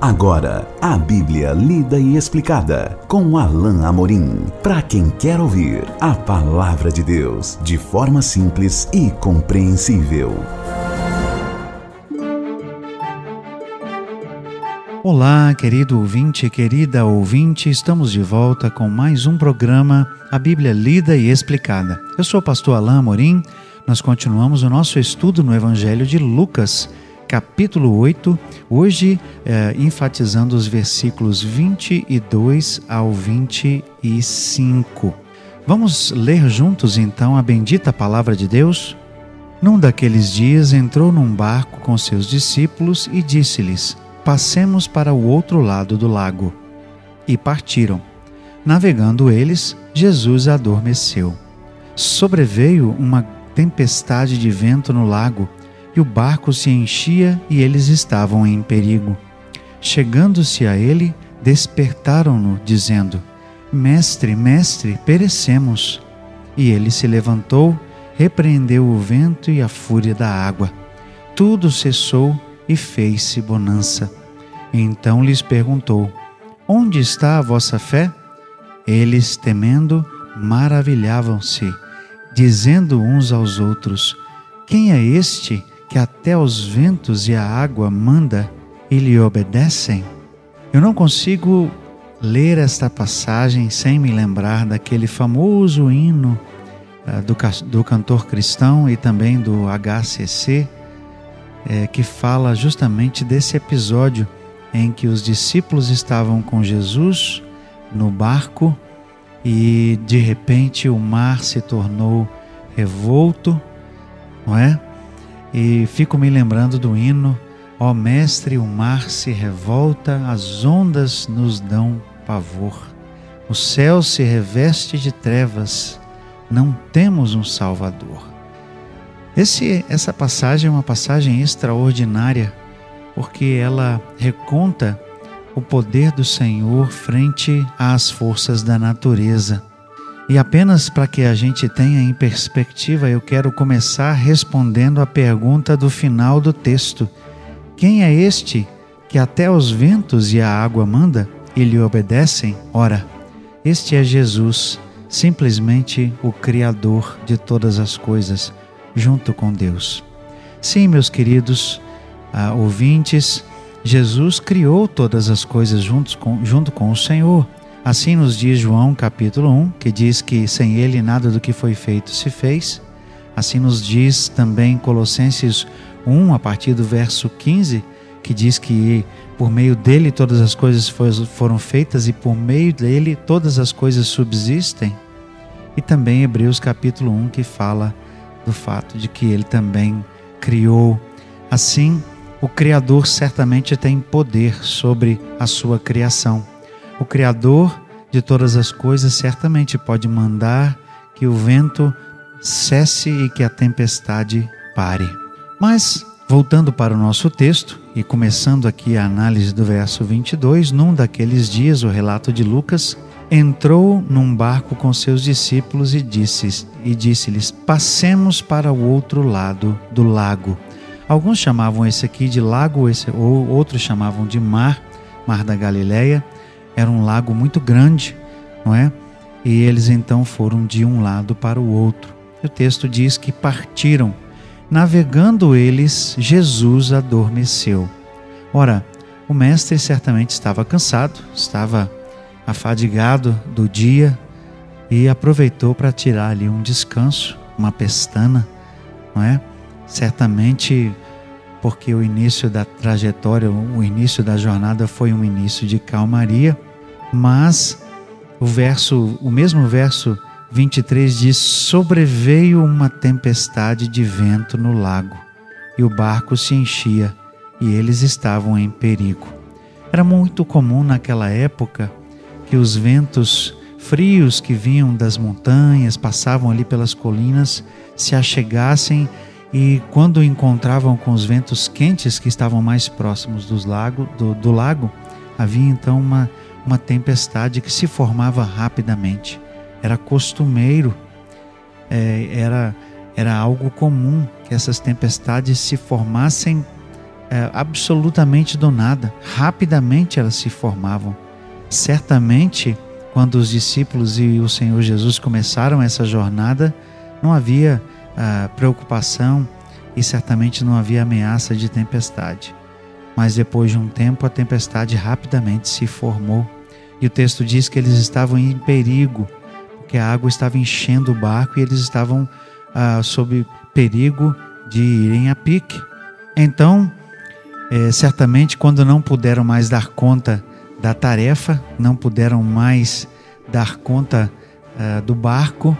Agora, a Bíblia lida e explicada com Alain Amorim. Para quem quer ouvir a palavra de Deus de forma simples e compreensível. Olá, querido ouvinte, querida ouvinte, estamos de volta com mais um programa A Bíblia Lida e Explicada. Eu sou o pastor Alain Amorim. Nós continuamos o nosso estudo no Evangelho de Lucas capítulo 8, hoje é, enfatizando os versículos 22 ao 25. Vamos ler juntos então a bendita palavra de Deus? Num daqueles dias entrou num barco com seus discípulos e disse-lhes: Passemos para o outro lado do lago. E partiram. Navegando eles, Jesus adormeceu. Sobreveio uma tempestade de vento no lago e o barco se enchia e eles estavam em perigo. Chegando-se a ele, despertaram-no, dizendo: Mestre, mestre, perecemos. E ele se levantou, repreendeu o vento e a fúria da água. Tudo cessou e fez-se bonança. Então lhes perguntou: Onde está a vossa fé? Eles, temendo, maravilhavam-se, dizendo uns aos outros: Quem é este que até os ventos e a água manda e lhe obedecem? Eu não consigo ler esta passagem sem me lembrar daquele famoso hino uh, do, do, cantor cristão e também do HCC, é, que fala justamente desse episódio em que os discípulos estavam com Jesus no barco e de repente o mar se tornou revolto, não é? E fico me lembrando do hino: Ó Mestre, o mar se revolta, as ondas nos dão pavor. O céu se reveste de trevas, não temos um Salvador. Esse, essa passagem é uma passagem extraordinária, porque ela reconta o poder do Senhor frente às forças da natureza. E apenas para que a gente tenha em perspectiva, eu quero começar respondendo a pergunta do final do texto: Quem é este que até os ventos e a água manda e lhe obedecem? Ora, este é Jesus, simplesmente o Criador de todas as coisas, junto com Deus. Sim, meus queridos ah, ouvintes, Jesus criou todas as coisas junto com, junto com o Senhor. Assim nos diz João capítulo 1, que diz que sem ele nada do que foi feito se fez. Assim nos diz também Colossenses 1, a partir do verso 15, que diz que por meio dele todas as coisas foram feitas e por meio dele todas as coisas subsistem. E também Hebreus capítulo 1, que fala do fato de que ele também criou. Assim, o Criador certamente tem poder sobre a sua criação. O Criador de todas as coisas certamente pode mandar que o vento cesse e que a tempestade pare. Mas, voltando para o nosso texto e começando aqui a análise do verso 22, num daqueles dias, o relato de Lucas, entrou num barco com seus discípulos e disse disse-lhes: "Passemos para o outro lado do lago". Alguns chamavam esse aqui de lago, esse, ou outros chamavam de mar, mar da Galileia era um lago muito grande, não é? E eles então foram de um lado para o outro. O texto diz que partiram. Navegando eles, Jesus adormeceu. Ora, o mestre certamente estava cansado, estava afadigado do dia e aproveitou para tirar ali um descanso, uma pestana, não é? Certamente porque o início da trajetória, o início da jornada foi um início de calmaria mas o verso, o mesmo verso 23 diz: Sobreveio uma tempestade de vento no lago, e o barco se enchia, e eles estavam em perigo. Era muito comum naquela época que os ventos frios que vinham das montanhas, passavam ali pelas colinas, se achegassem e quando encontravam com os ventos quentes que estavam mais próximos dos lago, do, do lago, havia então uma uma tempestade que se formava rapidamente. Era costumeiro, é, era, era algo comum que essas tempestades se formassem é, absolutamente do nada. Rapidamente elas se formavam. Certamente, quando os discípulos e o Senhor Jesus começaram essa jornada, não havia ah, preocupação e certamente não havia ameaça de tempestade. Mas depois de um tempo, a tempestade rapidamente se formou. E o texto diz que eles estavam em perigo, porque a água estava enchendo o barco e eles estavam ah, sob perigo de irem a pique. Então, é, certamente, quando não puderam mais dar conta da tarefa, não puderam mais dar conta uh, do barco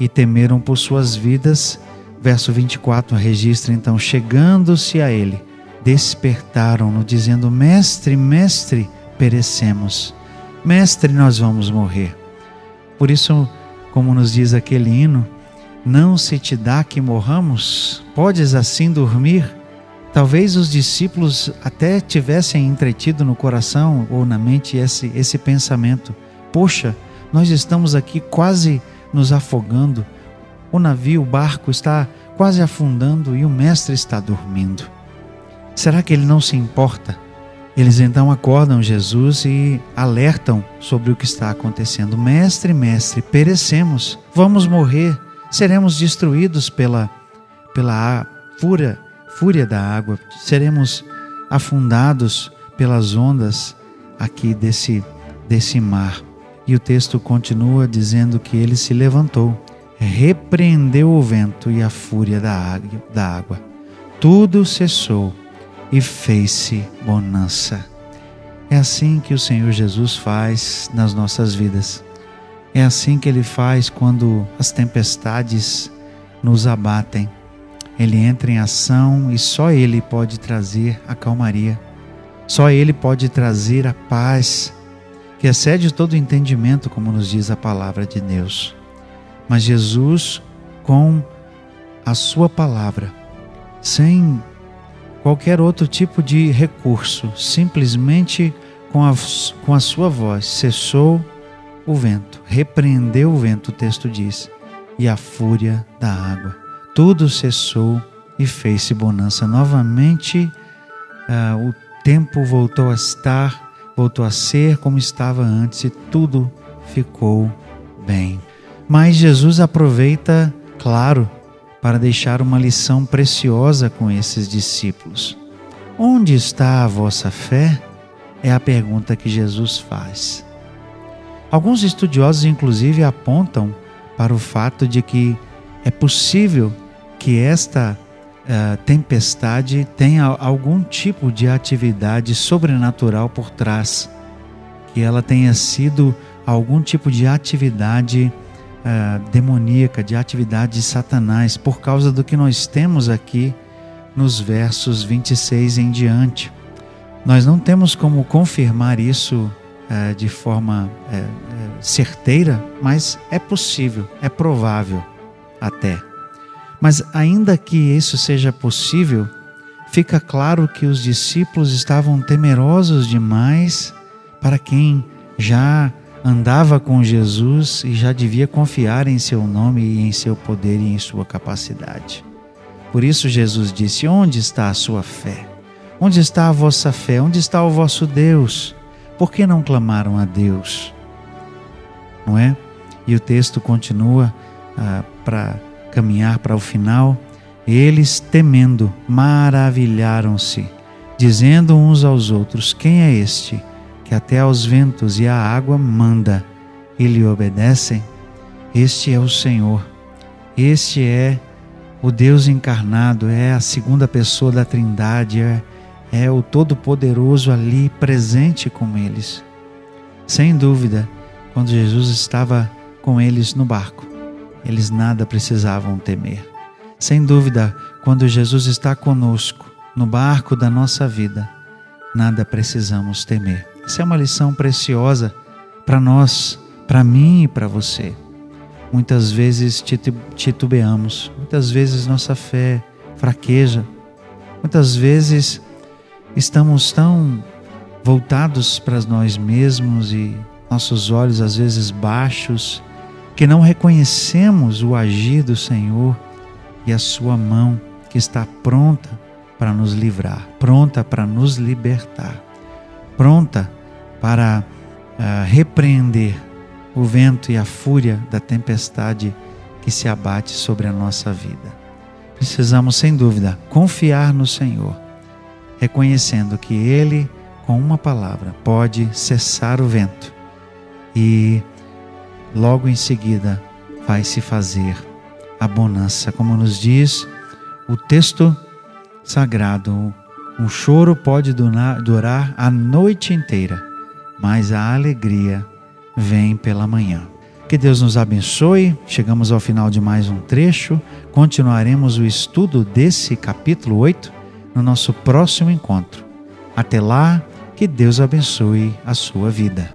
e temeram por suas vidas. Verso 24 registra então: chegando-se a ele, despertaram-no, dizendo: Mestre, mestre, perecemos. Mestre, nós vamos morrer. Por isso, como nos diz aquele hino, não se te dá que morramos? Podes assim dormir? Talvez os discípulos até tivessem entretido no coração ou na mente esse, esse pensamento: Poxa, nós estamos aqui quase nos afogando, o navio, o barco está quase afundando e o Mestre está dormindo. Será que ele não se importa? Eles então acordam Jesus e alertam sobre o que está acontecendo. Mestre, mestre, perecemos, vamos morrer, seremos destruídos pela, pela fúria fúria da água, seremos afundados pelas ondas aqui desse, desse mar. E o texto continua dizendo que ele se levantou, repreendeu o vento e a fúria da água. Tudo cessou e fez-se bonança. É assim que o Senhor Jesus faz nas nossas vidas. É assim que ele faz quando as tempestades nos abatem ele entra em ação e só Ele pode trazer a calmaria, só Ele pode trazer a paz, que excede todo entendimento, como nos diz a palavra de Deus. Mas Jesus, com a Sua palavra, sem qualquer outro tipo de recurso, simplesmente com a, com a Sua voz, cessou o vento, repreendeu o vento, o texto diz, e a fúria da água tudo cessou e fez-se bonança. Novamente, uh, o tempo voltou a estar, voltou a ser como estava antes e tudo ficou bem. Mas Jesus aproveita, claro, para deixar uma lição preciosa com esses discípulos. Onde está a vossa fé? É a pergunta que Jesus faz. Alguns estudiosos, inclusive, apontam para o fato de que é possível que esta uh, tempestade tenha algum tipo de atividade sobrenatural por trás, que ela tenha sido algum tipo de atividade uh, demoníaca, de atividade de Satanás, por causa do que nós temos aqui nos versos 26 em diante. Nós não temos como confirmar isso uh, de forma certeira, mas é possível, é provável até. Mas, ainda que isso seja possível, fica claro que os discípulos estavam temerosos demais para quem já andava com Jesus e já devia confiar em seu nome e em seu poder e em sua capacidade. Por isso, Jesus disse: Onde está a sua fé? Onde está a vossa fé? Onde está o vosso Deus? Por que não clamaram a Deus? Não é? E o texto continua ah, para caminhar para o final, eles, temendo, maravilharam-se, dizendo uns aos outros: Quem é este que até aos ventos e à água manda e lhe obedecem? Este é o Senhor, este é o Deus encarnado, é a segunda pessoa da Trindade, é, é o Todo-Poderoso ali presente com eles. Sem dúvida, quando Jesus estava com eles no barco, eles nada precisavam temer. Sem dúvida, quando Jesus está conosco, no barco da nossa vida, nada precisamos temer. Essa é uma lição preciosa para nós, para mim e para você. Muitas vezes titubeamos, muitas vezes nossa fé fraqueja, muitas vezes estamos tão voltados para nós mesmos e nossos olhos às vezes baixos que não reconhecemos o agir do Senhor e a sua mão que está pronta para nos livrar, pronta para nos libertar, pronta para uh, repreender o vento e a fúria da tempestade que se abate sobre a nossa vida. Precisamos, sem dúvida, confiar no Senhor, reconhecendo que Ele, com uma palavra, pode cessar o vento e logo em seguida vai se fazer a bonança, como nos diz o texto sagrado. Um choro pode durar a noite inteira, mas a alegria vem pela manhã. Que Deus nos abençoe. Chegamos ao final de mais um trecho. Continuaremos o estudo desse capítulo 8 no nosso próximo encontro. Até lá, que Deus abençoe a sua vida.